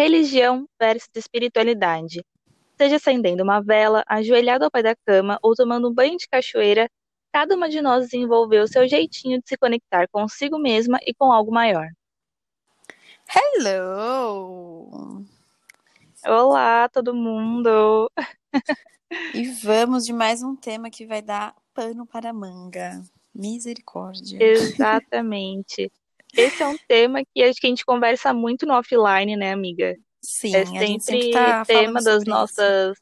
religião versus espiritualidade. Seja acendendo uma vela, ajoelhado ao pé da cama ou tomando um banho de cachoeira, cada uma de nós desenvolveu seu jeitinho de se conectar consigo mesma e com algo maior. Hello! Olá, todo mundo! E vamos de mais um tema que vai dar pano para manga. Misericórdia. Exatamente. Esse é um tema que acho que a gente conversa muito no offline, né, amiga? Sim, é a gente sempre sempre tá tema das nossas,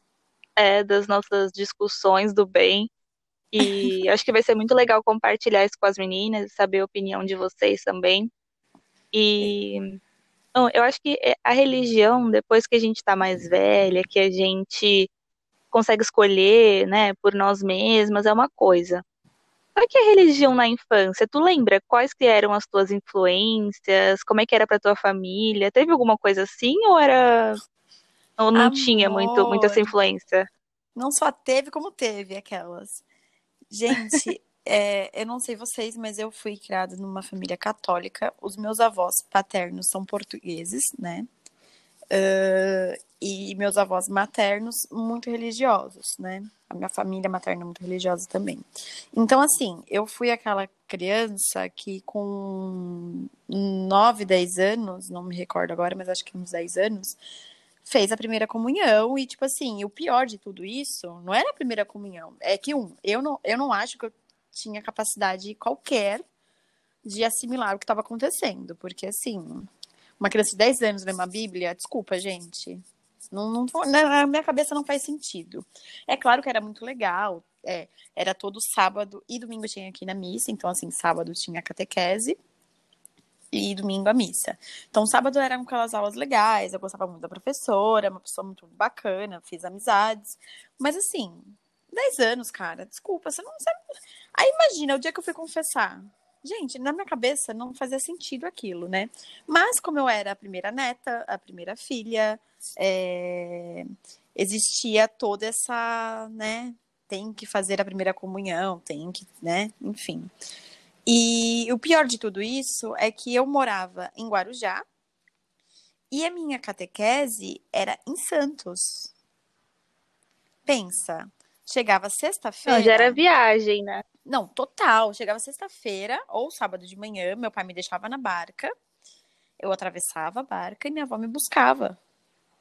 é, das nossas discussões do bem. E acho que vai ser muito legal compartilhar isso com as meninas, saber a opinião de vocês também. E bom, eu acho que é, a religião, depois que a gente está mais velha, que a gente consegue escolher, né, por nós mesmas, é uma coisa. Só que a religião na infância, tu lembra quais que eram as tuas influências? Como é que era pra tua família? Teve alguma coisa assim ou era ou não tinha muito muita essa Amor, influência? não só teve como teve aquelas. Gente, é, eu não sei vocês, mas eu fui criada numa família católica. Os meus avós paternos são portugueses, né? E meus avós maternos muito religiosos, né? A minha família materna é muito religiosa também. Então, assim, eu fui aquela criança que com 9, 10 anos, não me recordo agora, mas acho que uns 10 anos, fez a primeira comunhão e, tipo assim, o pior de tudo isso não era a primeira comunhão. É que, um, eu não, eu não acho que eu tinha capacidade qualquer de assimilar o que estava acontecendo, porque, assim, uma criança de 10 anos ler uma Bíblia, desculpa, gente. Não, não, na minha cabeça não faz sentido. É claro que era muito legal. é, era todo sábado e domingo tinha aqui na missa. Então, assim, sábado tinha catequese e domingo a missa. Então, sábado eram aquelas aulas legais. Eu gostava muito da professora, uma pessoa muito bacana, fiz amizades. Mas, assim, 10 anos, cara, desculpa, você não sabe. Aí, imagina, o dia que eu fui confessar. Gente, na minha cabeça não fazia sentido aquilo, né? Mas como eu era a primeira neta, a primeira filha, é, existia toda essa, né? Tem que fazer a primeira comunhão, tem que, né? Enfim. E o pior de tudo isso é que eu morava em Guarujá e a minha catequese era em Santos. Pensa, chegava Não, já era sexta-feira. viagem, né? Não, total. Chegava sexta-feira ou sábado de manhã, meu pai me deixava na barca, eu atravessava a barca e minha avó me buscava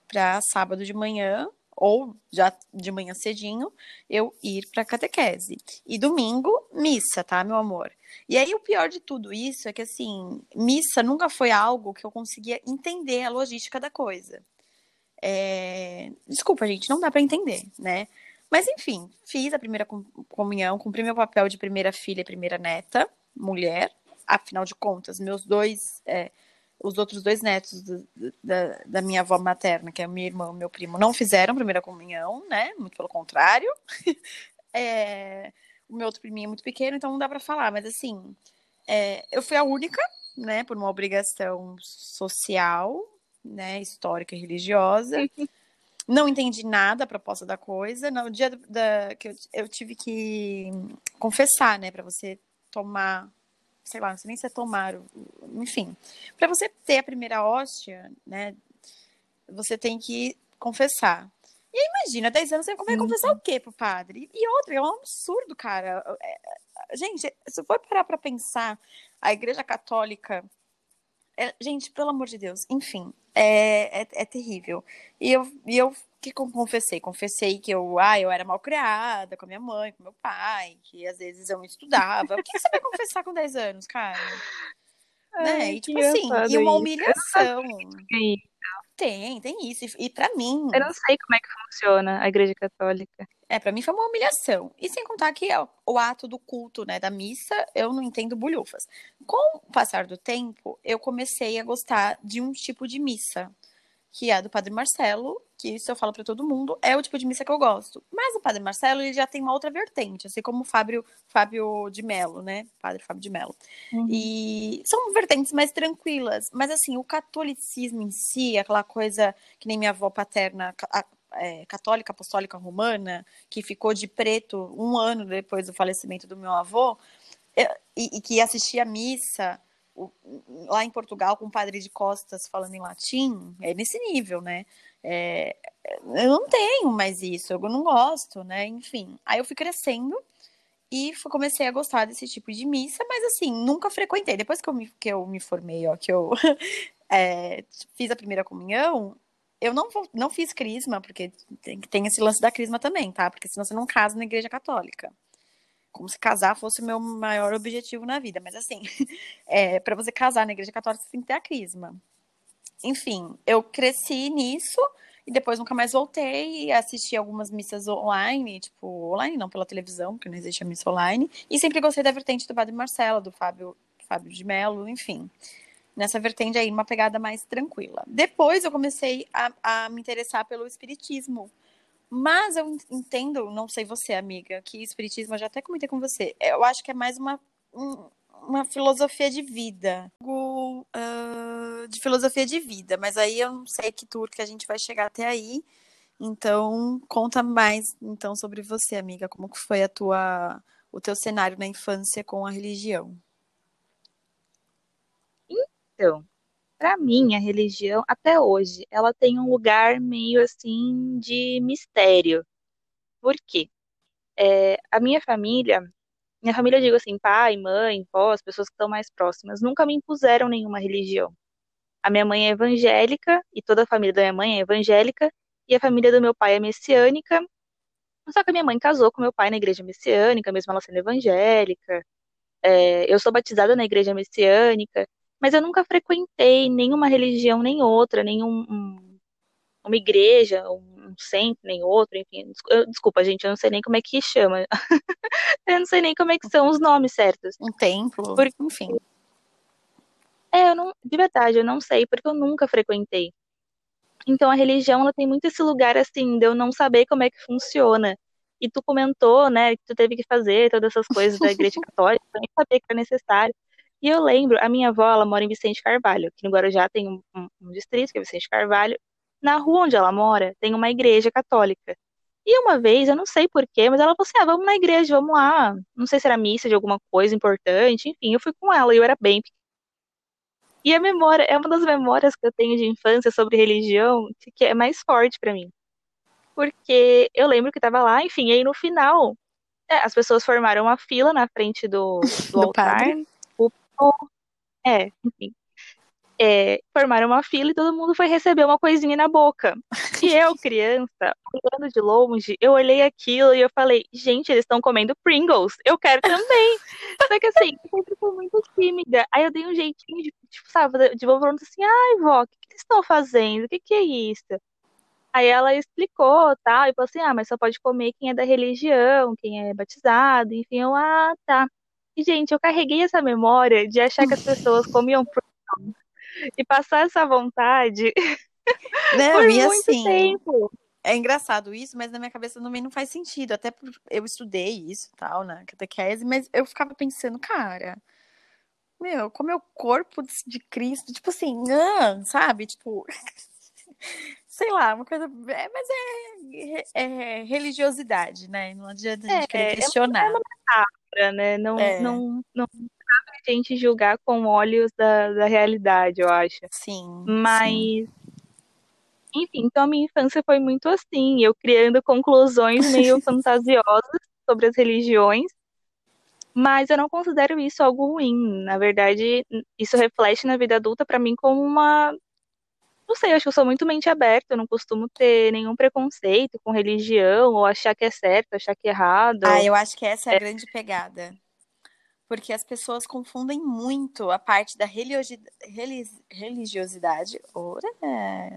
para sábado de manhã ou já de manhã cedinho eu ir para catequese. E domingo, missa, tá, meu amor? E aí o pior de tudo isso é que assim, missa nunca foi algo que eu conseguia entender a logística da coisa. É, Desculpa, gente, não dá para entender, né? Mas enfim, fiz a primeira com- comunhão, cumpri meu papel de primeira filha e primeira neta, mulher. Afinal de contas, meus dois, é, os outros dois netos do- da, da minha avó materna, que é minha irmã e meu primo, não fizeram primeira comunhão, né? Muito pelo contrário. É, O meu outro priminho é muito pequeno, então não dá para falar. Mas assim, é, eu fui a única, né? Por uma obrigação social, né? Histórica e religiosa. Não entendi nada a proposta da coisa. No dia da, que eu, eu tive que confessar, né, para você tomar, sei lá, não sei nem se é tomar, enfim, para você ter a primeira hóstia, né, você tem que confessar. E aí, imagina, 10 anos você vai Uhum. confessar o quê pro padre? E outra, é um absurdo, cara. É, é, Gente, se for parar pra pensar, a Igreja Católica é- gente, pelo amor de Deus, enfim, é, é, é terrível. E eu, e eu que con- confessei? Confessei que eu, ah, eu era mal criada com a minha mãe, com meu pai, que às vezes eu não estudava. O que você vai confessar com 10 anos, cara? Né? Ai, E que tipo assim, e uma isso. humilhação. E Tem, tem isso. E, e para mim, Eu não sei como é que funciona a Igreja Católica. é, para mim foi uma humilhação. E sem contar que ó, o ato do culto, né, da missa, eu não entendo bulhufas. Com o passar do tempo, eu comecei a gostar de um tipo de missa, que é a do Padre Marcelo, que isso eu falo para todo mundo, é o tipo de missa que eu gosto. Mas o Padre Marcelo, ele já tem uma outra vertente, assim como o Fábio, Fábio de Mello, né? Padre Fábio de Mello. Uhum. E são vertentes mais tranquilas, mas assim, o catolicismo em si, aquela coisa que nem minha avó paterna, a- é, católica apostólica romana, que ficou de preto um ano depois do falecimento do meu avô, e, e que assistia a missa lá em Portugal com o padre de costas falando em latim, é nesse nível, né? É, eu não tenho mais isso, eu não gosto, né? Enfim, aí eu fui crescendo e comecei a gostar desse tipo de missa, mas assim, nunca frequentei. Depois que eu me, que eu me formei, ó, que eu é, fiz a primeira comunhão, eu não, não fiz crisma, porque tem, tem esse lance da crisma também, tá? Porque senão você não casa na igreja católica. Como se casar fosse o meu maior objetivo na vida. Mas assim, é, para você casar na igreja católica, você tem que ter a crisma. Enfim, eu cresci nisso e depois nunca mais voltei e assisti algumas missas online, tipo, online não, pela televisão, porque não existe a missa online. E sempre gostei da vertente do Padre Marcelo, do Fábio, Fábio de Mello, enfim nessa vertente aí, uma pegada mais tranquila. Depois eu comecei a, a me interessar pelo espiritismo. Mas eu entendo, não sei você, amiga, que espiritismo, eu já até comentei com você, eu acho que é mais uma, uma filosofia de vida. Uh, de filosofia de vida, mas aí eu não sei que tour que a gente vai chegar até aí. Então, conta mais então sobre você, amiga, como que foi a tua o teu cenário na infância com a religião? Então, para mim, a religião, até hoje, ela tem um lugar meio assim de mistério. Por quê? É, a minha família, minha família, digo assim, pai, mãe, vó, as pessoas que estão mais próximas, nunca me impuseram nenhuma religião. A minha mãe é evangélica, e toda a família da minha mãe é evangélica, e a família do meu pai é messiânica. Só que a minha mãe casou com meu pai na igreja messiânica, mesmo ela sendo evangélica. É, eu sou batizada na igreja messiânica mas eu nunca frequentei nenhuma religião nem outra, nenhum um, uma igreja, um centro nem outro, enfim. Desculpa, gente, eu não sei nem como é que chama. eu não sei nem como é que são os nomes certos. Um templo, porque, enfim. É, eu não, de verdade, eu não sei, porque eu nunca frequentei. Então a religião ela tem muito esse lugar assim de eu não saber como é que funciona. E tu comentou, né, que tu teve que fazer todas essas coisas da igreja católica, eu nem sabia que era necessário. E eu lembro, a minha avó, ela mora em Vicente Carvalho, que no Guarujá tem um, um, um distrito, que é Vicente Carvalho. Na rua onde ela mora, tem uma igreja católica. E uma vez, eu não sei porquê, mas ela falou assim: ah, vamos na igreja, vamos lá. Não sei se era missa de alguma coisa importante, enfim, eu fui com ela e eu era bem pequena. E a memória, é uma das memórias que eu tenho de infância sobre religião que é mais forte para mim. Porque eu lembro que tava lá, enfim, aí no final, é, as pessoas formaram uma fila na frente do, do, do altar. Padre é, enfim. É, formaram uma fila e todo mundo foi receber uma coisinha na boca. E eu, criança, olhando de longe, eu olhei aquilo e eu falei, gente, eles estão comendo Pringles, eu quero também. Só que assim, eu sempre fui muito tímida. Aí eu dei um jeitinho de, tipo, sabe, de vovô assim, ai, vó, o que, que eles estão fazendo? O que, que é isso? Aí ela explicou, tá? E falou assim, ah, mas só pode comer quem é da religião, quem é batizado, enfim, eu, ah, tá. E, gente, eu carreguei essa memória de achar que as pessoas comiam pronto e passar essa vontade não, por muito assim, tempo. É engraçado isso, mas na minha cabeça também não faz sentido. Até por eu estudei isso tal, na catequese, mas eu ficava pensando, cara, meu, como é o corpo de Cristo, tipo assim, sabe? Tipo, sei lá, uma coisa. É, mas é, é, religiosidade, né? Não adianta a gente é, querer questionar. É uma metáfora, né? Não, é. não, não cabe a gente julgar com olhos da, da realidade, eu acho. Sim. Mas. Sim. Enfim, então a minha infância foi muito assim, eu criando conclusões meio fantasiosas sobre as religiões, mas eu não considero isso algo ruim. Na verdade, isso reflete na vida adulta para mim como uma não sei, acho que eu sou muito mente aberta, eu não costumo ter nenhum preconceito com religião, ou achar que é certo, achar que é errado. Ah, eu acho que essa é a grande pegada. Porque as pessoas confundem muito a parte da religiosidade. Ora,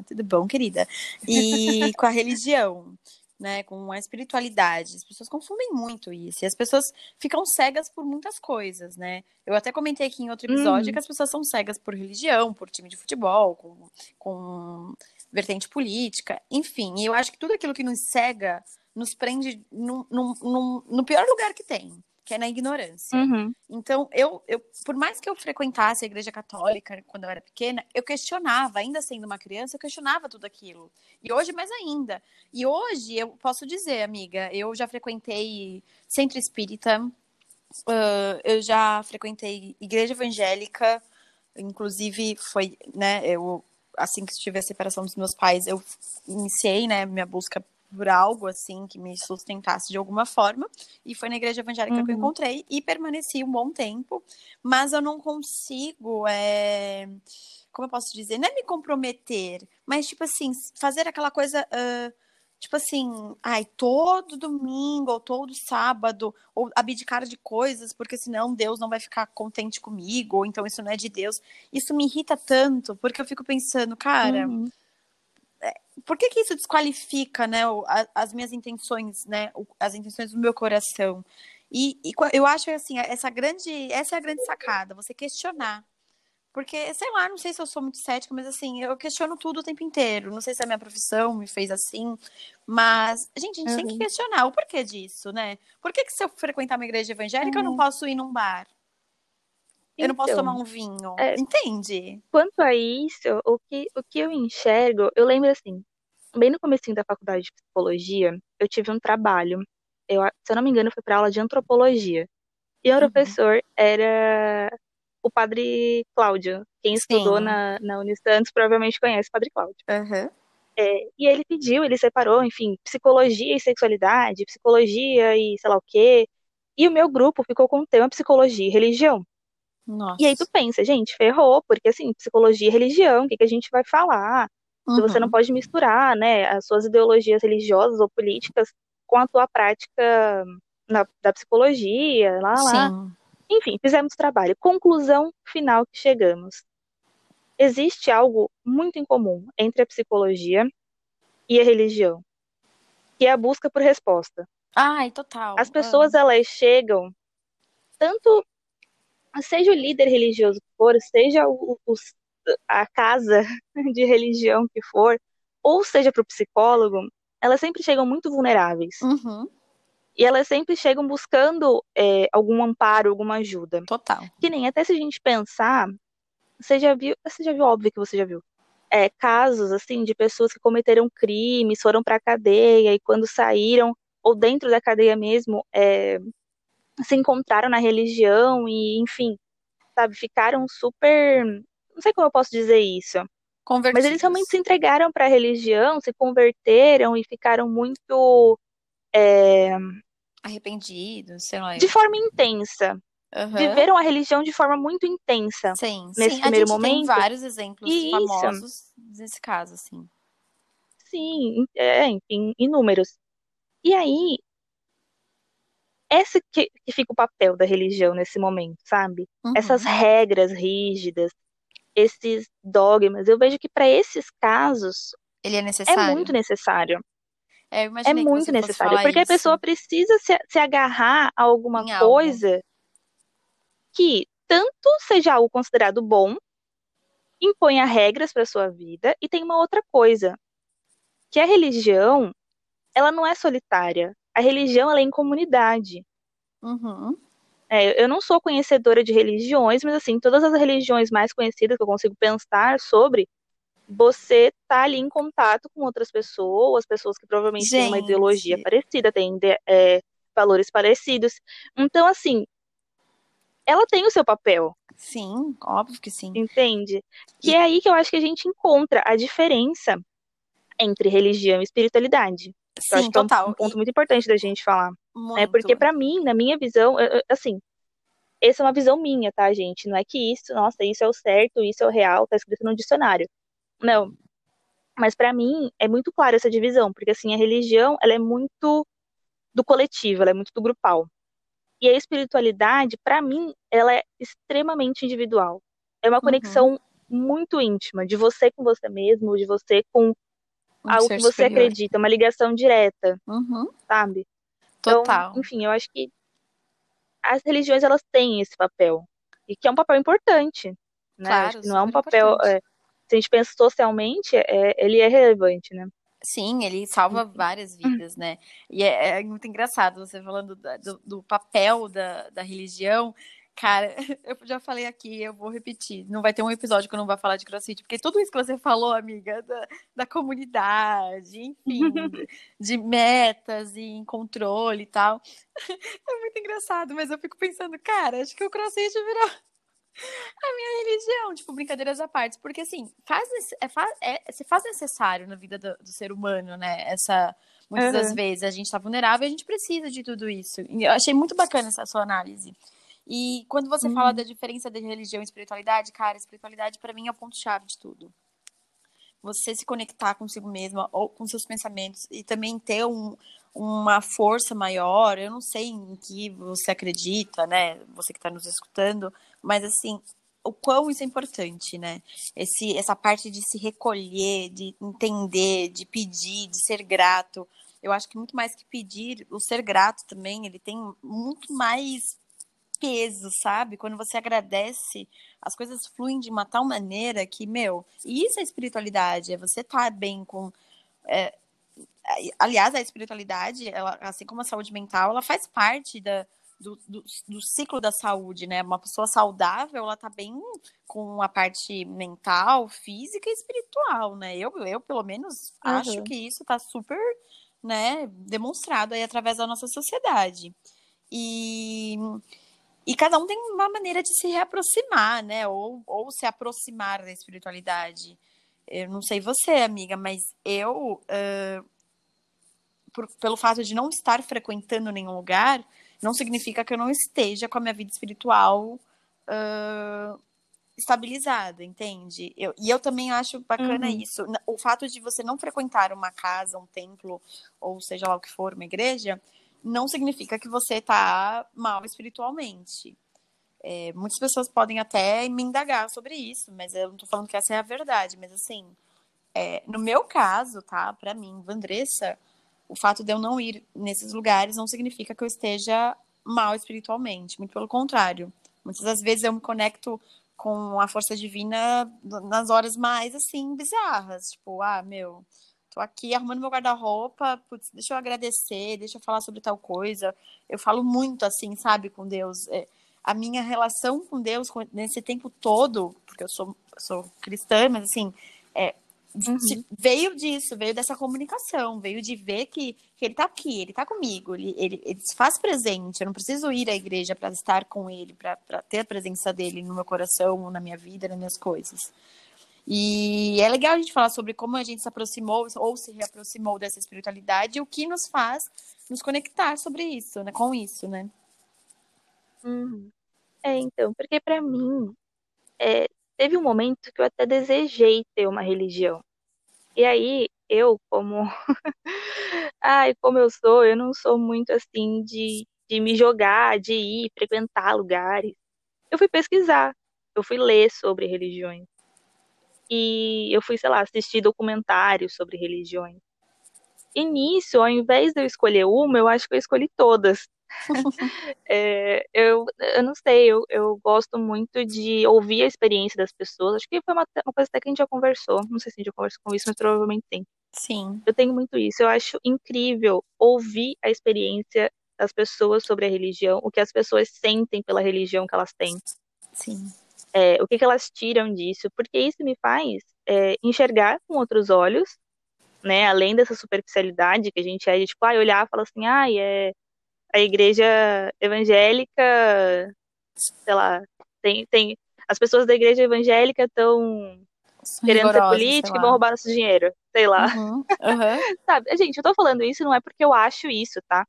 tudo bom, querida? E com a religião né, com a espiritualidade. As pessoas confundem muito isso. E as pessoas ficam cegas por muitas coisas, né? Eu até comentei aqui em outro episódio hum. que as pessoas são cegas por religião, por time de futebol, com, com vertente política, enfim. E eu acho que tudo aquilo que nos cega nos prende no, no, no, no pior lugar que tem, que é na ignorância. Uhum. Então, eu, eu, por mais que eu frequentasse a igreja católica quando eu era pequena, eu questionava, ainda sendo uma criança, eu questionava tudo aquilo. E hoje, mais ainda. E hoje, eu posso dizer, amiga, eu já frequentei centro espírita, uh, eu já frequentei igreja evangélica, Inclusive, foi, né, eu, assim que tive a separação dos meus pais, eu iniciei, né, minha busca por algo, assim, que me sustentasse de alguma forma, e foi na igreja evangélica uhum. que eu uhum. encontrei, e permaneci um bom tempo, mas eu não consigo, é... como eu posso dizer, não é me comprometer, mas, tipo assim, fazer aquela coisa... Uh tipo assim, ai, todo domingo ou todo sábado, ou abdicar de coisas, porque senão Deus não vai ficar contente comigo, ou então isso não é de Deus. Isso me irrita tanto, porque eu fico pensando, cara, uhum. Por que que isso desqualifica, né, as minhas intenções, né, as intenções do meu coração? E, e eu acho assim, essa grande, essa é a grande sacada, você questionar porque, sei lá, não sei se eu sou muito cética, mas assim, eu questiono tudo o tempo inteiro. Não sei se a minha profissão me fez assim, mas, gente, a gente uhum. tem que uhum. questionar o porquê disso, né? Por que, que se eu frequentar uma igreja evangélica, uhum. eu não posso ir num bar? Eu não posso tomar então, um vinho. É, Entende? Quanto a isso, o que, o que eu enxergo, eu lembro assim, bem no começo da faculdade de psicologia, eu tive um trabalho. Eu, se eu não me engano, foi para aula de antropologia. E o uhum. professor era o padre Cláudio. Quem estudou na, na Unisantos provavelmente conhece o padre Cláudio. Uhum. É, e ele pediu, ele separou, enfim, psicologia e sexualidade, psicologia e sei lá o quê. E o meu grupo ficou com o tema psicologia e religião. Nossa. E aí tu pensa, gente, ferrou, porque assim, psicologia e religião, o que, que a gente vai falar? Uhum. Você não uhum. pode misturar, né, as suas ideologias religiosas ou políticas com a tua prática na, da psicologia, lá, Sim. lá. Enfim, fizemos trabalho. Conclusão final que chegamos. Existe algo muito em comum entre a psicologia e a religião, que é a busca por resposta. Ai, total. As pessoas, ah. elas chegam, tanto, seja o líder religioso que for, seja o, o, a casa de religião que for, ou seja para o psicólogo, elas sempre chegam muito vulneráveis. Uhum. E elas sempre chegam buscando é, algum amparo, alguma ajuda. Total. Que nem até se a gente pensar, você já viu, você já viu, óbvio que você já viu. É, casos assim de pessoas que cometeram crimes, foram para a cadeia e quando saíram ou dentro da cadeia mesmo, é, se encontraram na religião e, enfim, sabe, ficaram super, não sei como eu posso dizer isso. Mas eles realmente se entregaram para a religião, se converteram e ficaram muito é, arrependidos, sei lá. De forma intensa. Uhum. Viveram a religião de forma muito intensa. Sim, nesse sim. primeiro a gente momento. Tem vários exemplos Isso. famosos nesse caso, assim. Sim, é, enfim, inúmeros. E aí, esse que, que fica o papel da religião nesse momento, sabe? Uhum. Essas regras rígidas, esses dogmas. Eu vejo que para esses casos ele é necessário. É muito necessário. É, é muito necessário, porque isso. a pessoa precisa se, se agarrar a alguma em coisa algo. que tanto seja algo considerado bom, imponha regras para sua vida, e tem uma outra coisa, que a religião, ela não é solitária. A religião, ela é em comunidade. Uhum. É, eu não sou conhecedora de religiões, mas assim, todas as religiões mais conhecidas que eu consigo pensar sobre, você tá ali em contato com outras pessoas, pessoas que provavelmente Gente. têm uma ideologia parecida, têm é, valores parecidos. Então, assim, ela tem o seu papel. Sim, óbvio que sim. Entende? Que e... é aí que eu acho que a gente encontra a diferença entre religião e espiritualidade. Sim, acho total. Que é um, ponto muito importante da gente falar. Muito. É porque para mim, na minha visão, assim, essa é uma visão minha, tá, gente? Não é que isso, nossa, isso é o certo, isso é o real, tá escrito no dicionário. Não. Mas para mim é muito clara essa divisão, porque assim, a religião, ela é muito do coletivo, ela é muito do grupal. E a espiritualidade, para mim, ela é extremamente individual. É uma conexão uhum. muito íntima de você com você mesmo, de você com um algo que você superior. acredita, uma ligação direta, uhum. sabe? Total. Então, enfim, eu acho que as religiões elas têm esse papel e que é um papel importante, né? Claro, não é um papel é, se a gente pensa socialmente, é, ele é relevante, né? Sim, ele salva várias vidas, né? E é, é muito engraçado você falando do, do, papel da, da religião. Cara, eu já falei aqui, eu vou repetir. Não vai ter um episódio que eu não vou falar de crossfit, porque tudo isso que você falou, amiga, da, da comunidade, enfim, de metas e controle e tal. É muito engraçado, mas eu fico pensando, cara, acho que o crossfit virou a minha religião, tipo, brincadeiras à parte, porque assim, faz, é, faz, é, se faz necessário na vida do, do ser humano, né? Essa, muitas uhum. das vezes a gente está vulnerável e a gente precisa de tudo isso. E eu achei muito bacana essa sua análise. E quando você uhum. fala da diferença de religião e espiritualidade, cara, espiritualidade para mim é o ponto-chave de tudo. Você se conectar consigo mesma ou com seus pensamentos e também ter um, uma força maior. Eu não sei em que você acredita, né? Você que está nos escutando, mas assim, o quão isso é importante, né? Esse, essa parte de se recolher, de entender, de pedir, de ser grato. Eu acho que muito mais que pedir, o ser grato também, ele tem muito mais peso, sabe? Quando você agradece, as coisas fluem de uma tal maneira que, meu, isso é espiritualidade, é você estar tá bem com. É, aliás, a espiritualidade, ela, assim como a saúde mental, ela faz parte da, do, do, do, ciclo da saúde, né? Uma pessoa saudável, ela tá bem com a parte mental, física e espiritual, né? Eu, eu pelo menos, uhum. acho que isso tá super, né, demonstrado aí através da nossa sociedade. E e cada um tem uma maneira de se reaproximar, né? Ou, ou se aproximar da espiritualidade. Eu não sei você, amiga, mas eu, uh, por, pelo fato de não estar frequentando nenhum lugar, não significa que eu não esteja com a minha vida espiritual uh, estabilizada, entende? Eu, e eu também acho bacana uhum. isso. O fato de você não frequentar uma casa, um templo, ou seja lá o que for, uma igreja, não significa que você está mal espiritualmente. É, muitas pessoas podem até me indagar sobre isso, mas eu não estou falando que essa é a verdade. Mas assim, é, no meu caso, tá? Para mim, Vandressa, o fato de eu não ir nesses lugares não significa que eu esteja mal espiritualmente. Muito pelo contrário. Muitas das vezes eu me conecto com a força divina nas horas mais assim bizarras, tipo, ah, meu, Tô aqui arrumando meu guarda-roupa, deixa eu agradecer, deixa eu falar sobre tal coisa. Eu falo muito assim, sabe, com Deus. É, a minha relação com Deus nesse tempo todo, porque eu sou, sou cristã, mas assim, é, uhum. veio disso, veio dessa comunicação, veio de ver que, que ele tá aqui, ele tá comigo, ele, ele, ele se faz presente. Eu não preciso ir à igreja para estar com ele, para ter a presença dele no meu coração, na minha vida, nas minhas coisas. E é legal a gente falar sobre como a gente se aproximou ou se reaproximou dessa espiritualidade e o que nos faz nos conectar sobre isso, né? Com isso, né? Uhum. É, então, porque para mim é, teve um momento que eu até desejei ter uma religião. E aí eu, como ai, como eu sou, eu não sou muito assim de, de me jogar, de ir frequentar lugares. Eu fui pesquisar, eu fui ler sobre religiões e eu fui, sei lá, assistir documentários sobre religiões. E nisso, ao invés de eu escolher uma, eu acho que eu escolhi todas. é, eu, eu não sei, eu, eu gosto muito de ouvir a experiência das pessoas. Acho que foi uma, uma coisa até que a gente já conversou. Não sei se a gente já conversou com isso, mas provavelmente tem. Sim. Eu tenho muito isso. Eu acho incrível ouvir a experiência das pessoas sobre a religião, o que as pessoas sentem pela religião que elas têm. Sim é, o que, que, elas tiram disso, porque isso me faz é, enxergar com outros olhos, né, além dessa superficialidade que a gente é de, tipo, ah, olhar e falar assim, ah, é a igreja evangélica, sei lá, tem, tem as pessoas da igreja evangélica estão querendo ser política e vão roubar nosso dinheiro, sei lá. Uhum, uhum. Sabe, gente, eu tô falando isso não é porque eu acho isso, tá?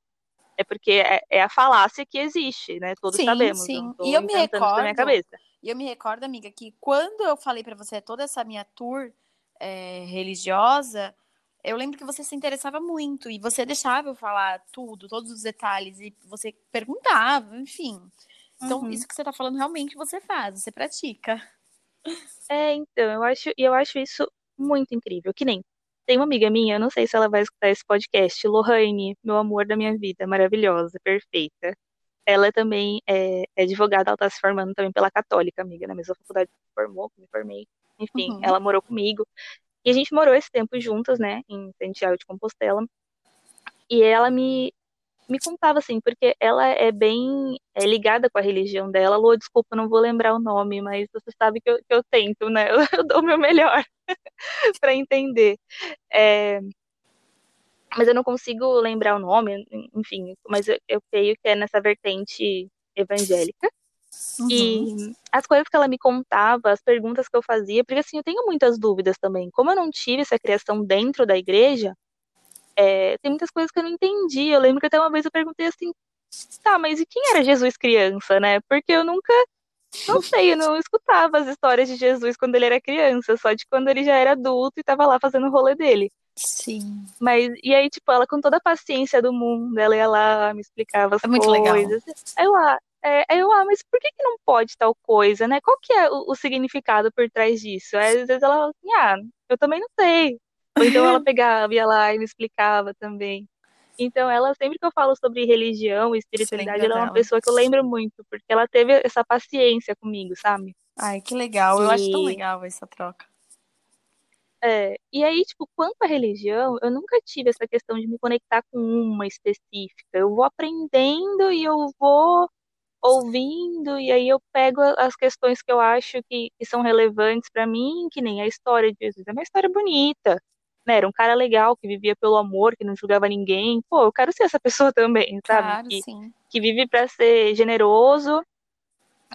É porque é, é a falácia que existe, né? Todos sim, sabemos. Sim, e eu me recordo. Da minha cabeça e eu me recordo, amiga, que quando eu falei para você toda essa minha tour é, religiosa, eu lembro que você se interessava muito e você deixava eu falar tudo, todos os detalhes, e você perguntava, enfim. Então, uhum. isso que você tá falando realmente você faz, você pratica. É, então, eu acho, eu acho isso muito incrível. Que nem tem uma amiga minha, eu não sei se ela vai escutar esse podcast, Lohane, meu amor da minha vida, maravilhosa, perfeita ela também é, é, advogada, ela está se formando também pela Católica, amiga, na mesma faculdade que me formou, que me formei. Enfim, uhum. ela morou comigo. E a gente morou esse tempo juntas, né, em Santiago de Compostela. E ela me, me contava, assim, porque ela é bem é, ligada com a religião dela. Lô, desculpa, não vou lembrar o nome, mas você sabe que eu, que eu tento, né? Eu, eu dou o meu melhor para entender. É, mas eu não consigo lembrar o nome, enfim, mas eu, eu creio que é nessa vertente evangélica. Uhum. E as coisas que ela me contava, as perguntas que eu fazia, porque assim, eu tenho muitas dúvidas também. Como eu não tive essa criação dentro da igreja, é, tem muitas coisas que eu não entendi. Eu lembro que até uma vez eu perguntei assim, tá, mas e quem era Jesus criança, né? Porque eu nunca, não sei, eu não escutava as histórias de Jesus quando ele era criança, só de quando ele já era adulto e tava lá fazendo o rolê dele. Sim. Mas, e aí, tipo, ela com toda a paciência do mundo, ela ia lá, me explicava as é muito coisas. Legal. Aí eu, ah, é, aí eu, ah, mas por que, que não pode tal coisa, né? Qual que é o, o significado por trás disso? Aí, às vezes ela assim, ah, eu também não sei. Ou então ela pegava, ia lá e me explicava também. Então, ela, sempre que eu falo sobre religião e espiritualidade, ela é uma dela. pessoa que eu lembro muito, porque ela teve essa paciência comigo, sabe? Ai, que legal. Eu E- acho tão legal essa troca. É, e aí, tipo, quanto à religião, eu nunca tive essa questão de me conectar com uma específica. Eu vou aprendendo e eu vou ouvindo, e aí eu pego as questões que eu acho que, que são relevantes pra mim, que nem a história de Jesus. É uma história bonita, né? Era um cara legal que vivia pelo amor, que não julgava ninguém. Pô, eu quero ser essa pessoa também, sabe? Claro, Que, sim. que vive pra ser generoso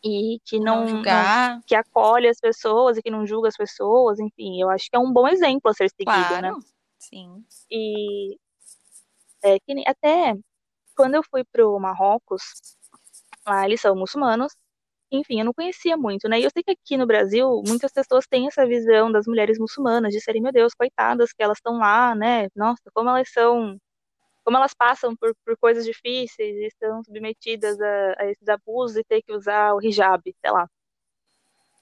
e que Não, não, não que acolhe as pessoas e que não julga as pessoas, enfim, eu acho que é um bom exemplo a ser seguido, né? Claro. Sim. E é, que nem- até quando eu fui pro Marrocos, lá eles são muçulmanos, enfim, eu não conhecia muito, né? E eu sei que aqui no Brasil muitas pessoas têm essa visão das mulheres muçulmanas, de serem, meu Deus, coitadas, que elas estão lá, né? Nossa, como elas são, como elas passam por, por coisas difíceis e estão submetidas a, a esses abusos e ter que usar o hijab, sei lá.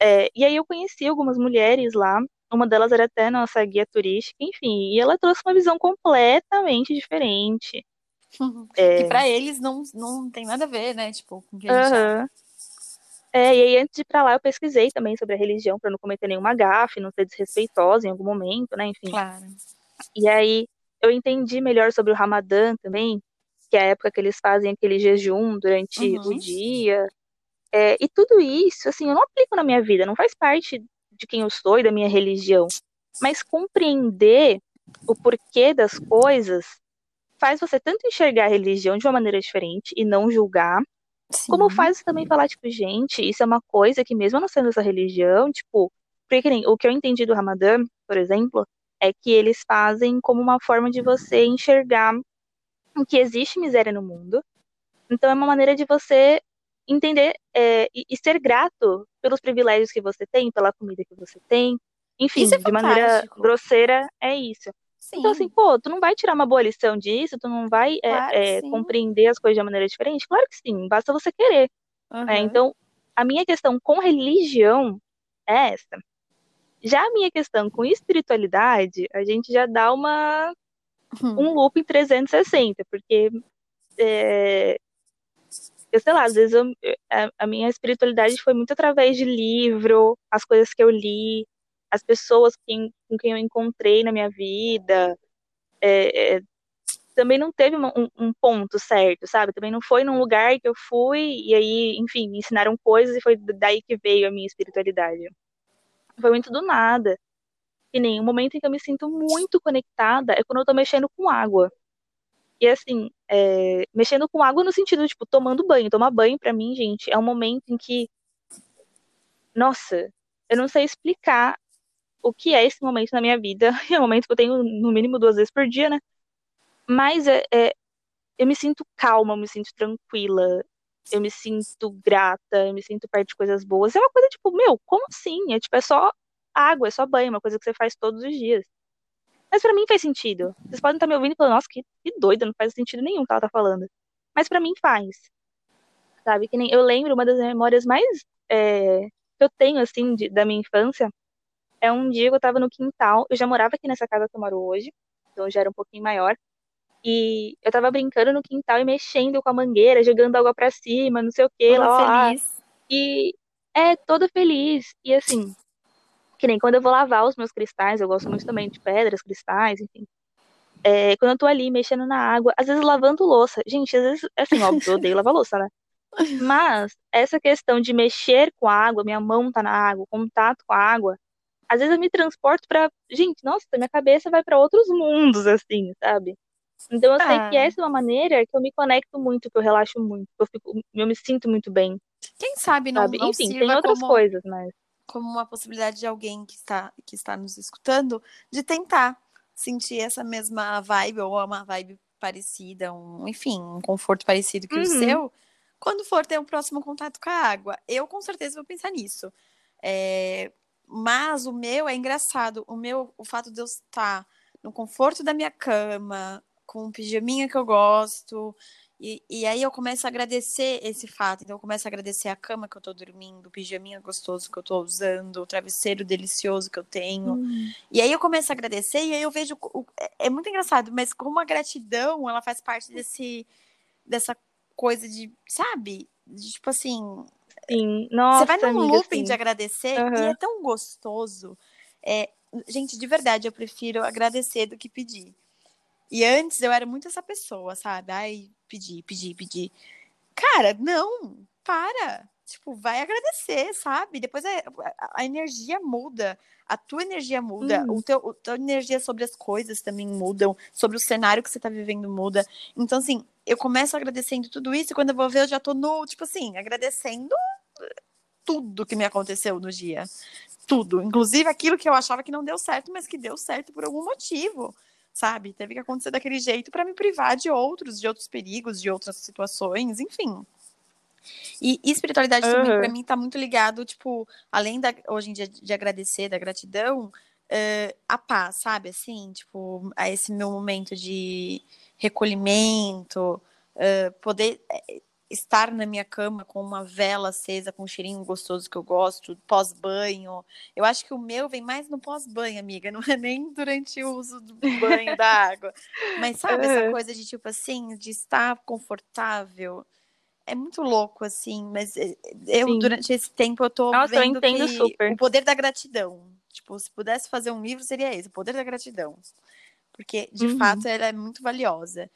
É, e aí eu conheci algumas mulheres lá, uma delas era até nossa guia turística, enfim, e ela trouxe uma visão completamente diferente. É. Que pra eles não, não tem nada a ver, né? Tipo, com o que a gente. Aham. É, e aí antes de ir pra lá eu pesquisei também sobre a religião para não cometer nenhuma gafe, não ser desrespeitosa em algum momento, né? Enfim. Claro. E aí eu entendi melhor sobre o Ramadã também, que é a época que eles fazem aquele jejum durante Uhum. o dia. É, e tudo isso, assim, eu não aplico na minha vida, não faz parte de quem eu sou e da minha religião. Mas compreender o porquê das coisas faz você tanto enxergar a religião de uma maneira diferente e não julgar, Sim. como faz você também falar, tipo, gente, isso é uma coisa que mesmo não sendo essa religião, tipo, porque que nem, o que eu entendi do Ramadã, por exemplo, é que eles fazem como uma forma de você enxergar que existe miséria no mundo. Então é uma maneira de você entender é, e, e ser grato pelos privilégios que você tem, pela comida que você tem. Enfim, é de maneira grosseira, é isso. Sim. Então, assim, pô, tu não vai tirar uma boa lição disso, tu não vai é, Claro é, compreender as coisas de uma maneira diferente? Claro que sim, basta você querer. Aham. né? Então, a minha questão com religião é essa. Já a minha questão com espiritualidade, a gente já dá uma Hum. um loop em 360, porque é, eu sei lá, às vezes eu- a, a minha espiritualidade foi muito através de livro, as coisas que eu li, as pessoas que- com quem eu encontrei na minha vida. é, é, também não teve um, um ponto certo, sabe? Também não foi num lugar que eu fui e aí, enfim, me ensinaram coisas e foi daí que veio a minha espiritualidade. Foi muito do nada. E nem momento em que eu me sinto muito conectada é quando eu tô mexendo com água. E assim, é, mexendo com água no sentido, tipo, tomando banho. Tomar banho, pra mim, gente, é um momento em que. Nossa, eu não sei explicar o que é esse momento na minha vida. É um momento que eu tenho no mínimo duas vezes por dia, né? Mas é, é- eu me sinto calma, eu me sinto tranquila, eu me sinto grata, eu me sinto perto de coisas boas. É uma coisa tipo, meu, como assim? É tipo, é só água, é só banho, uma coisa que você faz todos os dias. Mas pra mim faz sentido. Vocês podem estar me ouvindo e falando, nossa, que, que doida, não faz sentido nenhum o que ela tá falando. Mas pra mim faz. Sabe? Que nem eu lembro uma das memórias mais é, que eu tenho, assim, de- da minha infância. É um dia que eu tava no quintal. Eu já morava aqui nessa casa que eu moro hoje. Então eu já era um pouquinho maior. E eu tava brincando no quintal e mexendo com a mangueira, jogando água pra cima, não sei o que, Toda lá, feliz. E é toda feliz. E assim, que nem quando eu vou lavar os meus cristais, eu gosto muito também de pedras, cristais, enfim. É, quando eu tô ali mexendo na água, às vezes lavando louça. Gente, às vezes, assim, óbvio, eu odeio lavar louça, né? Mas essa questão de mexer com a água, minha mão tá na água, contato com a água, às vezes eu me transporto pra. Gente, nossa, minha cabeça vai pra outros mundos, assim, sabe? Então eu sei que Ah. essa é uma maneira que eu me conecto muito, que eu relaxo muito, que eu, fico, eu me sinto muito bem. Quem sabe não, sabe? não Enfim, tem outras como, coisas, mas. como uma possibilidade de alguém que está, que está nos escutando de tentar sentir essa mesma vibe ou uma vibe parecida, um, enfim, um conforto parecido que o Uhum. seu, quando for ter um próximo contato com a água. Eu com certeza vou pensar nisso. É, mas o meu é engraçado. O meu, o fato de eu estar no conforto da minha cama, com um pijaminha que eu gosto, e, e aí eu começo a agradecer esse fato. Então eu começo a agradecer a cama que eu tô dormindo, o pijaminha gostoso que eu tô usando, o travesseiro delicioso que eu tenho. Hum. E aí eu começo a agradecer e aí eu vejo o- é- é muito engraçado, mas como a gratidão, ela faz parte desse dessa coisa de, sabe? De, tipo assim, Sim, nossa, você vai num amiga, looping assim. de agradecer e Aham. é tão gostoso. É, gente, de verdade, eu prefiro agradecer do que pedir. E antes eu era muito essa pessoa, sabe? Ai, pedir, pedir, pedir. Cara, não, para. Tipo, vai agradecer, sabe? Depois a, a- a energia muda, a tua energia muda, Uhum. o teu, a tua energia sobre as coisas também mudam, sobre o cenário que você tá vivendo muda. Então, assim, eu começo agradecendo tudo isso e quando eu vou ver, eu já tô no, tipo assim, agradecendo tudo que me aconteceu no dia. Tudo. Inclusive aquilo que eu achava que não deu certo, mas que deu certo por algum motivo. Sabe? Teve que acontecer daquele jeito para me privar de outros, de outros perigos, de outras situações, enfim. E espiritualidade também, Aham. para mim, tá muito ligado, tipo, além da, hoje em dia, de agradecer, da gratidão, eh, a paz, sabe? Assim, tipo, a esse meu momento de recolhimento, eh, poder eh, estar na minha cama com uma vela acesa, com um cheirinho gostoso que eu gosto, pós-banho. Eu acho que o meu vem mais no pós-banho, amiga, não é nem durante o uso do banho da água. Mas sabe, essa coisa de, tipo assim, de estar confortável é muito louco, assim, mas eh, eu, Sim. durante esse tempo, eu tô Nossa, eu vendo entendo que super. o poder da gratidão. Tipo, se pudesse fazer um livro, seria esse, o poder da gratidão. Porque, de Uhum. fato, ela é muito valiosa.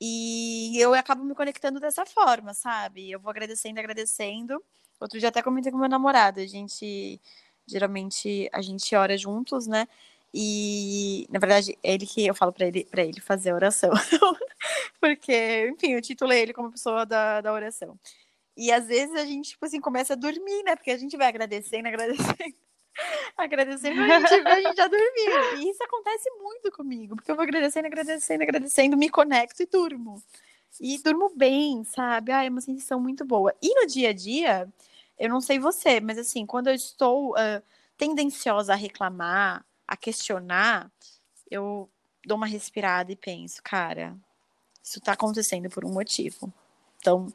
E eu acabo me conectando dessa forma, sabe? Eu vou agradecendo, agradecendo. Outro dia até comentei com meu namorado, a gente, geralmente, a gente ora juntos, né? E, na verdade, é ele que eu falo pra ele, pra ele fazer a oração. Porque, enfim, eu titulei ele como pessoa da, da oração. E às vezes a gente, tipo assim, começa a dormir, né? Porque a gente vai agradecendo, agradecendo, agradecendo, a gente a gente já dormiu. E isso acontece muito comigo, porque eu vou agradecendo, agradecendo, agradecendo, me conecto e durmo. E durmo bem, sabe? Ah, é uma sensação muito boa. E no dia a dia, eu não sei você, mas assim, quando eu estou ah, tendenciosa a reclamar, a questionar, eu dou uma respirada e penso, cara, isso tá acontecendo por um motivo. Então,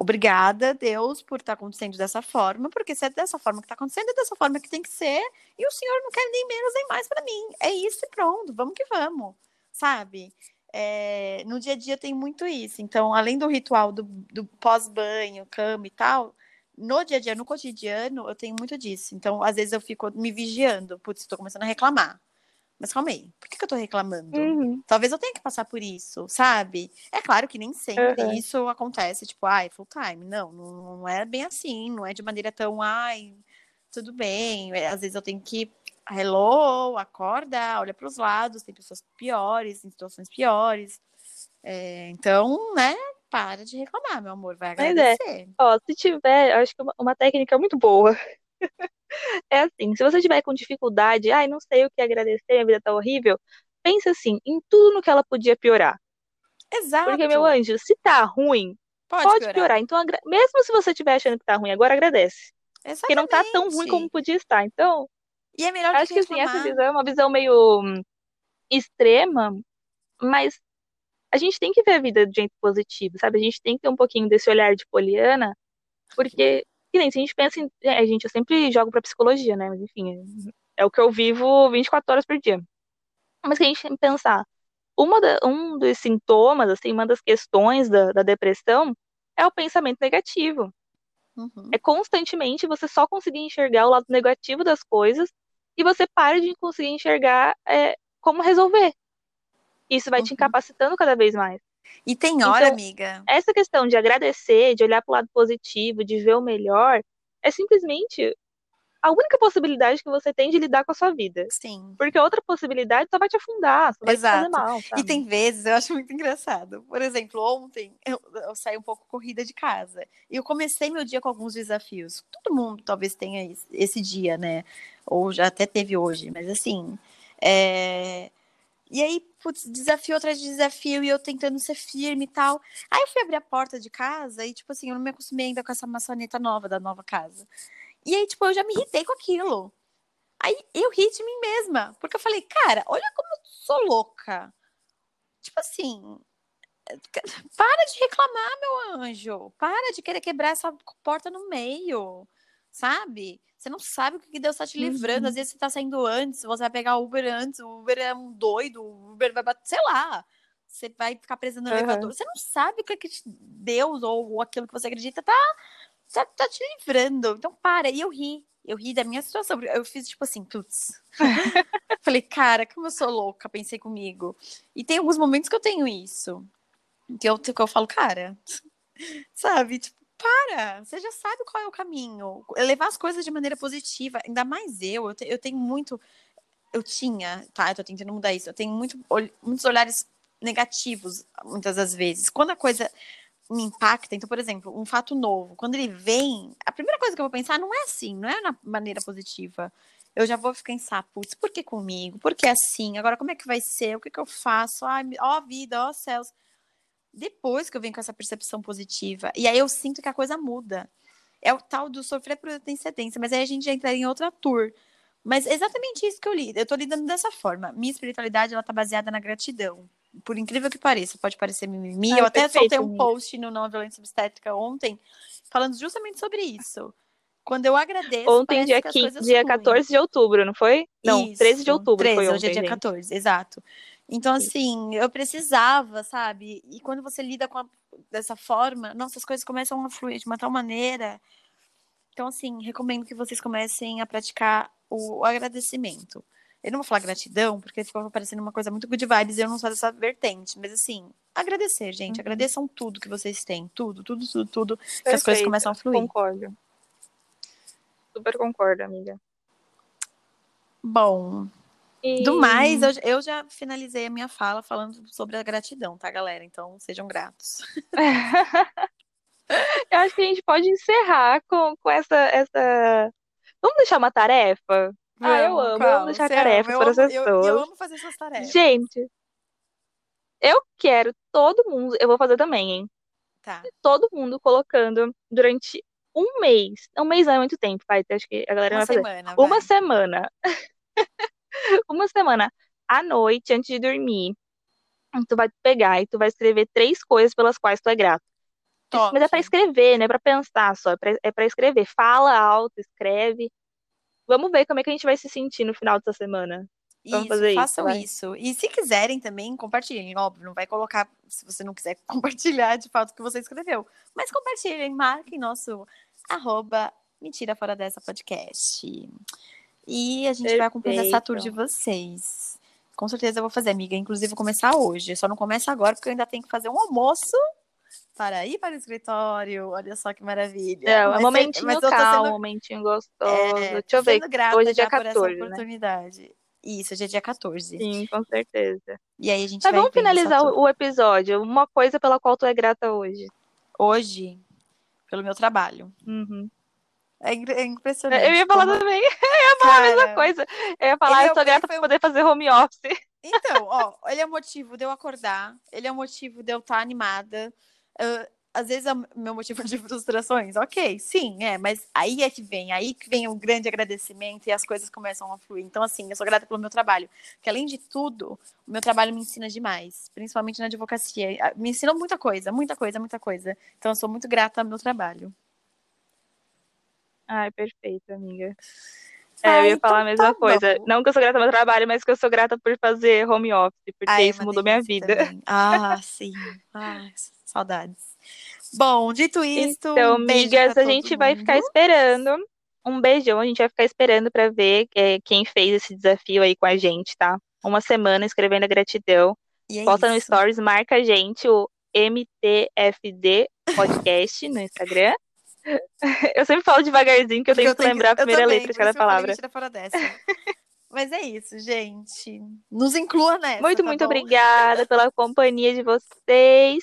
obrigada, Deus, por estar acontecendo dessa forma, porque se é dessa forma que tá acontecendo, é dessa forma que tem que ser, e o Senhor não quer nem menos nem mais para mim. É isso e pronto, vamos que vamos, sabe? É, no dia a dia tem muito isso. Então, além do ritual do, do pós-banho, cama e tal, no dia a dia, no cotidiano, eu tenho muito disso. Então, às vezes eu fico me vigiando. Putz, estou começando a reclamar. Mas calma aí, por que, que eu tô reclamando? Uhum. Talvez eu tenha que passar por isso, sabe? É claro que nem sempre Uhum. isso acontece, tipo, ai, full time. Não, não, é bem assim, não é de maneira tão, ai, tudo bem. É, Às vezes eu tenho que, hello, acorda, olha para os lados, tem pessoas piores, em situações piores. É, então, né, para de reclamar, meu amor, vai Mas é. agradecer. Ó, se tiver, eu acho que uma, uma técnica muito boa. É assim, se você tiver com dificuldade, ai, não sei o que agradecer, minha vida tá horrível, pensa assim, em tudo no que ela podia piorar. Exato. Porque, meu anjo, se tá ruim, pode, pode piorar. piorar. Então, agra- mesmo se você estiver achando que tá ruim agora, agradece. Porque não tá tão ruim Exatamente. como podia estar. Então, E é melhor acho que assim, essa visão é uma visão meio hum, extrema, mas a gente tem que ver a vida de jeito positivo, sabe? A gente tem que ter um pouquinho desse olhar de poliana, porque, que nem se a gente pensa em. É, gente, eu sempre jogo pra psicologia, né? Mas enfim, é, o que eu vivo 24 horas por dia. Mas que a gente tem que pensar, uma da- um dos sintomas, assim, uma das questões da, da depressão é o pensamento negativo. Uhum. É constantemente você só conseguir enxergar o lado negativo das coisas e você para de conseguir enxergar é, como resolver. Isso vai te Uhum. incapacitando cada vez mais. E tem hora, Então, amiga. Essa questão de agradecer, de olhar para o lado positivo, de ver o melhor, é simplesmente a única possibilidade que você tem de lidar com a sua vida. Sim. Porque outra possibilidade só vai te afundar, só vai Exato. te fazer mal. Sabe? E tem vezes, eu acho muito engraçado. Por exemplo, ontem eu, eu saí um pouco corrida de casa. E eu comecei meu dia com alguns desafios. Todo mundo talvez tenha esse dia, né? Ou já até teve hoje, mas assim. É... E aí, putz, desafio atrás de desafio, e eu tentando ser firme e tal. Aí eu fui abrir a porta de casa e, tipo assim, eu não me acostumei ainda com essa maçaneta nova da nova casa. E aí, tipo, eu já me irritei com aquilo. Aí eu ri de mim mesma, porque eu falei, cara, olha como eu sou louca. Tipo assim, para de reclamar, meu anjo. Para de querer quebrar essa porta no meio, sabe? Você não sabe o que Deus está te livrando. Uhum. Às vezes você está saindo antes, você vai pegar o Uber antes, o Uber é um doido, o Uber vai bater, sei lá. Você vai ficar preso no Uhum. elevador. Você não sabe o que, que Deus ou aquilo que você acredita tá, tá, tá te livrando. Então para. E eu ri. Eu ri da minha situação. Eu fiz tipo assim, putz. Falei, cara, como eu sou louca, pensei comigo. E tem alguns momentos que eu tenho isso. Que eu, que eu falo, cara, sabe? Tipo, para, você já sabe qual é o caminho. Levar as coisas de maneira positiva, ainda mais eu, eu, te, eu tenho muito. Eu tinha, tá? Eu tô tentando mudar isso. Eu tenho muito, muitos olhares negativos, muitas das vezes. Quando a coisa me impacta, então, por exemplo, um fato novo, quando ele vem, a primeira coisa que eu vou pensar não é assim, não é na maneira positiva. Eu já vou pensar, putz, por que comigo? Por que assim? Agora, como é que vai ser? O que, que eu faço? Ai, ó vida, ó céus depois que eu venho com essa percepção positiva. E aí eu sinto que a coisa muda. É o tal do sofrer por antecedência, mas aí a gente já entraria em outra tour. Mas é exatamente isso que eu lido. Eu tô lidando dessa forma. Minha espiritualidade, ela tá baseada na gratidão. Por incrível que pareça, pode parecer mimimi. Ai, eu até perfeito, soltei um post no Não Violência Obstétrica ontem, falando justamente sobre isso. Quando eu agradeço, Ontem, dia, que as 15, coisas dia fluem. 14 de outubro, não foi? Não, Isso, 13 de outubro 13, foi hoje ontem, é dia gente. 14, exato. Então, assim, eu precisava, sabe? E quando você lida com a, dessa forma, nossa, as coisas começam a fluir de uma tal maneira. Então, assim, recomendo que vocês comecem a praticar o, o agradecimento. Eu não vou falar gratidão, porque ficou parecendo uma coisa muito good vibes e eu não sou dessa vertente. Mas, assim, agradecer, gente. Uhum. Agradeçam tudo que vocês têm. Tudo, tudo, tudo, tudo. Que as coisas Perfeito, começam a fluir. Concordo. Super concordo, amiga. Bom, E... Do mais, eu, eu já finalizei a minha fala falando sobre a gratidão, tá, galera? Então, sejam gratos. eu acho que a gente pode encerrar com, com essa, essa. Vamos deixar uma tarefa? ah, eu amo. Vamos deixar ama? para as eu, amo- eu- pessoas. Eu, amo fazer essas tarefas. Gente, eu quero todo mundo. Eu vou fazer também, hein? Tá. Todo mundo colocando durante um mês. Um mês não é muito tempo, vai. Acho que a galera Uma vai fazer. semana, Uma vai. semana. Uma semana à noite, antes de dormir. Tu vai pegar e tu vai escrever três coisas pelas quais tu é grato. Top. Mas é pra escrever, não é pra pensar só, é pra, é escrever. Fala alto, escreve. Vamos ver como é que a gente vai se sentir no final dessa semana. Vamos Isso, fazer isso, façam vai. isso. E se quiserem também, compartilhem. Óbvio, não vai colocar, se você não quiser compartilhar de fato o que você escreveu. Mas compartilhem, marquem nosso arroba Mentira Fora Dessa Podcast. E a gente vai acompanhar essa tour de Perfeito. vocês. Com certeza eu vou fazer, amiga. Inclusive, vou começar hoje. Só não começa agora, porque eu ainda tenho que fazer um almoço para ir para o escritório. Olha só que maravilha. É Mas um se- momentinho mas eu calmo, um sendo- momentinho gostoso. é, Deixa eu ver. Hoje é dia já por 14, essa né? oportunidade. Isso, hoje é dia 14. Sim, com certeza. E aí a gente Mas vai vamos finalizar o episódio. Uma coisa pela qual tu é grata hoje. hoje pelo meu trabalho. Uhum. É, impre- é impressionante. Eu ia falar como- também. Eu ia falar a mesma Cara, coisa. Eu ia falar, é eu o- sou ele grata foi por o- poder fazer home office. Então, ó, ele é o motivo de eu acordar, ele é o motivo de eu estar animada. Ah, às vezes é o meu motivo de frustrações, ok, sim, é, mas aí é que vem, aí que vem o grande agradecimento e as coisas começam a fluir. Então, assim, eu sou grata pelo meu trabalho, que além de tudo, o meu trabalho me ensina demais, principalmente na advocacia. Ah, Me ensinou muita coisa, muita coisa, muita coisa. Então, eu sou muito grata ao meu trabalho. Ai, perfeito, amiga. É, eu Ai, ia falar a então mesma tá coisa. bom. Não que eu sou grata ao meu trabalho, mas que eu sou grata por fazer home office, porque Ai, isso mudou minha vida. também. Ah, sim. Ai, saudades. Bom, dito isto, Então, um amigas, a gente vai ficar mundo. esperando. Um beijão, a gente vai ficar esperando pra ver é, quem fez esse desafio aí com a gente, tá? Uma semana escrevendo a gratidão. E é Posta no isso. Stories, marca a gente, o MTFD Podcast no Instagram. Eu sempre falo devagarzinho, que eu tenho eu que lembrar a primeira letra de cada palavra. Tira fora dessa. Mas é isso, gente. Nos inclua nessa. Muito, tá muito bom? obrigada pela companhia de vocês.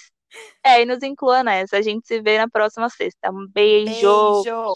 É, e nos inclua nessa. A gente se vê na próxima sexta. Um beijo. Beijo.